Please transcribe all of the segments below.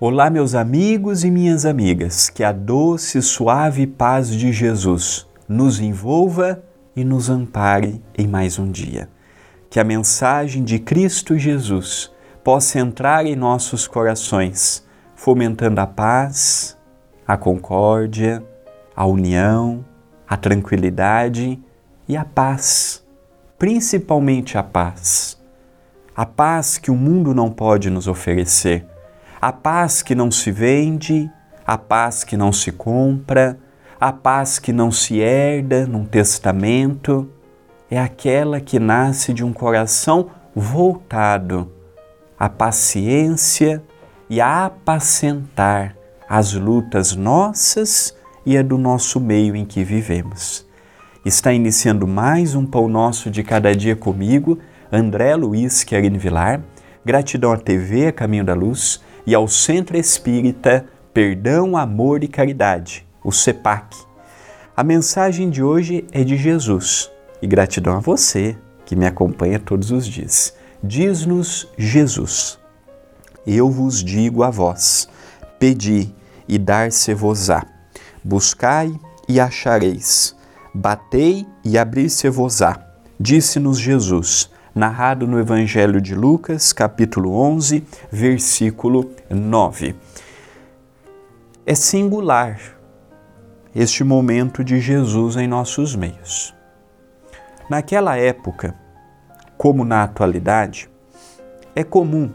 Olá, meus amigos e minhas amigas, que a doce e suave paz de Jesus nos envolva e nos ampare em mais um dia. Que a mensagem de Cristo Jesus possa entrar em nossos corações, fomentando a paz, a concórdia, a união, a tranquilidade e a paz, principalmente a paz. A paz que o mundo não pode nos oferecer a paz que não se vende, a paz que não se compra, a paz que não se herda num testamento, é aquela que nasce de um coração voltado à paciência e a apacentar as lutas nossas e a do nosso meio em que vivemos. Está iniciando mais um Pão Nosso de Cada Dia comigo, André Luiz Querin Vilar. Gratidão à TV Caminho da Luz e ao Centro Espírita Perdão, Amor e Caridade, o CEPAC. A mensagem de hoje é de Jesus e gratidão a você que me acompanha todos os dias. Diz-nos Jesus: Eu vos digo a vós: pedi e dar-se-vos-á, buscai e achareis, batei e abrir-se-vos-á. Disse-nos Jesus: narrado no Evangelho de Lucas, capítulo 11, versículo 9. É singular este momento de Jesus em nossos meios. Naquela época, como na atualidade, é comum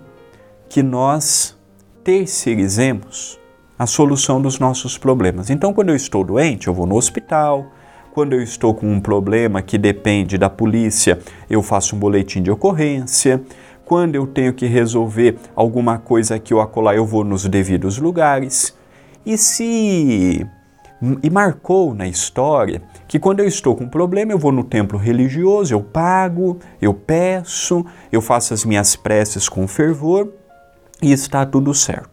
que nós terceirizemos a solução dos nossos problemas. Então, quando eu estou doente, eu vou no hospital, quando eu estou com um problema que depende da polícia, eu faço um boletim de ocorrência. Quando eu tenho que resolver alguma coisa aqui ou acolá, eu vou nos devidos lugares. E se e marcou na história que quando eu estou com um problema, eu vou no templo religioso, eu pago, eu peço, eu faço as minhas preces com fervor e está tudo certo.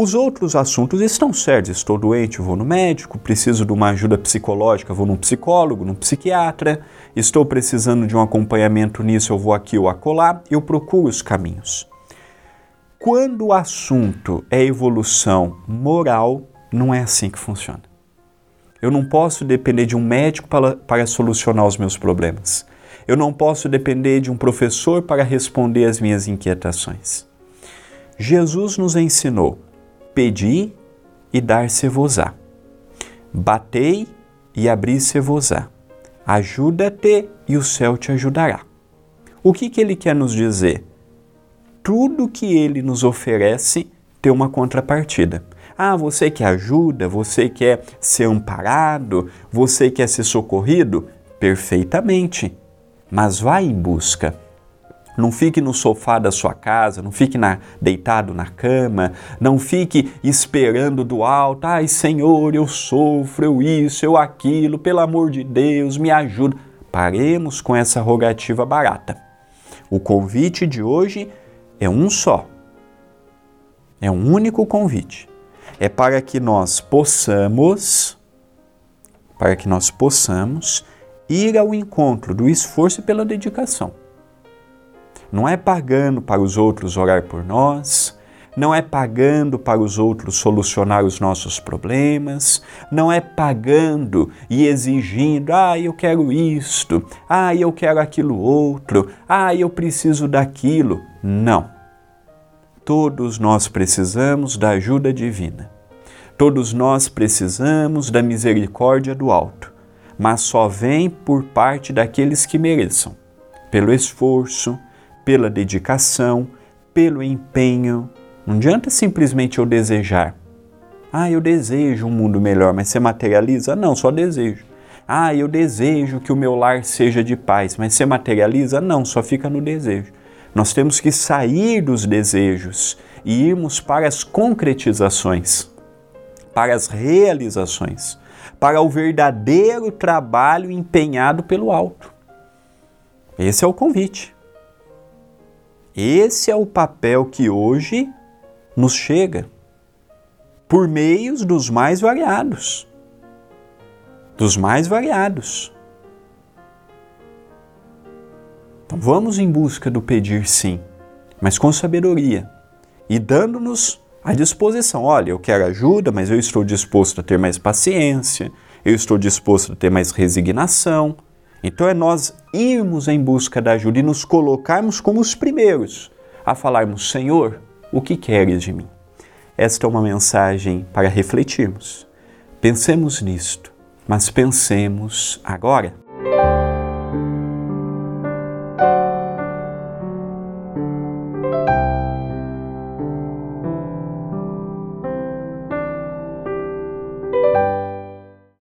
Os outros assuntos estão certos. Estou doente, vou no médico. Preciso de uma ajuda psicológica, vou num psicólogo, num psiquiatra. Estou precisando de um acompanhamento nisso, eu vou aqui ou acolá. Eu procuro os caminhos. Quando o assunto é evolução moral, não é assim que funciona. Eu não posso depender de um médico para, para solucionar os meus problemas. Eu não posso depender de um professor para responder às minhas inquietações. Jesus nos ensinou Pedi e dar-se-vos-á. Batei e abrir-se-vos-á. Ajuda-te e o céu te ajudará. O que, que ele quer nos dizer? Tudo que ele nos oferece tem uma contrapartida. Ah, você quer ajuda, você quer ser amparado, você quer ser socorrido? Perfeitamente. Mas vá em busca não fique no sofá da sua casa, não fique na, deitado na cama, não fique esperando do alto, ai Senhor, eu sofro, eu isso, eu aquilo, pelo amor de Deus, me ajuda. Paremos com essa rogativa barata. O convite de hoje é um só. É um único convite. É para que nós possamos, para que nós possamos ir ao encontro do esforço e pela dedicação não é pagando para os outros orar por nós, não é pagando para os outros solucionar os nossos problemas, não é pagando e exigindo, ah, eu quero isto, ah, eu quero aquilo outro, ah, eu preciso daquilo. Não. Todos nós precisamos da ajuda divina. Todos nós precisamos da misericórdia do alto, mas só vem por parte daqueles que mereçam, pelo esforço, pela dedicação, pelo empenho. Não adianta simplesmente eu desejar. Ah, eu desejo um mundo melhor, mas você materializa? Não, só desejo. Ah, eu desejo que o meu lar seja de paz, mas você materializa? Não, só fica no desejo. Nós temos que sair dos desejos e irmos para as concretizações, para as realizações, para o verdadeiro trabalho empenhado pelo alto. Esse é o convite. Esse é o papel que hoje nos chega por meios dos mais variados. Dos mais variados. Então vamos em busca do pedir sim, mas com sabedoria e dando-nos a disposição. Olha, eu quero ajuda, mas eu estou disposto a ter mais paciência, eu estou disposto a ter mais resignação. Então é nós irmos em busca da ajuda e nos colocarmos como os primeiros a falarmos: Senhor, o que queres de mim? Esta é uma mensagem para refletirmos. Pensemos nisto, mas pensemos agora.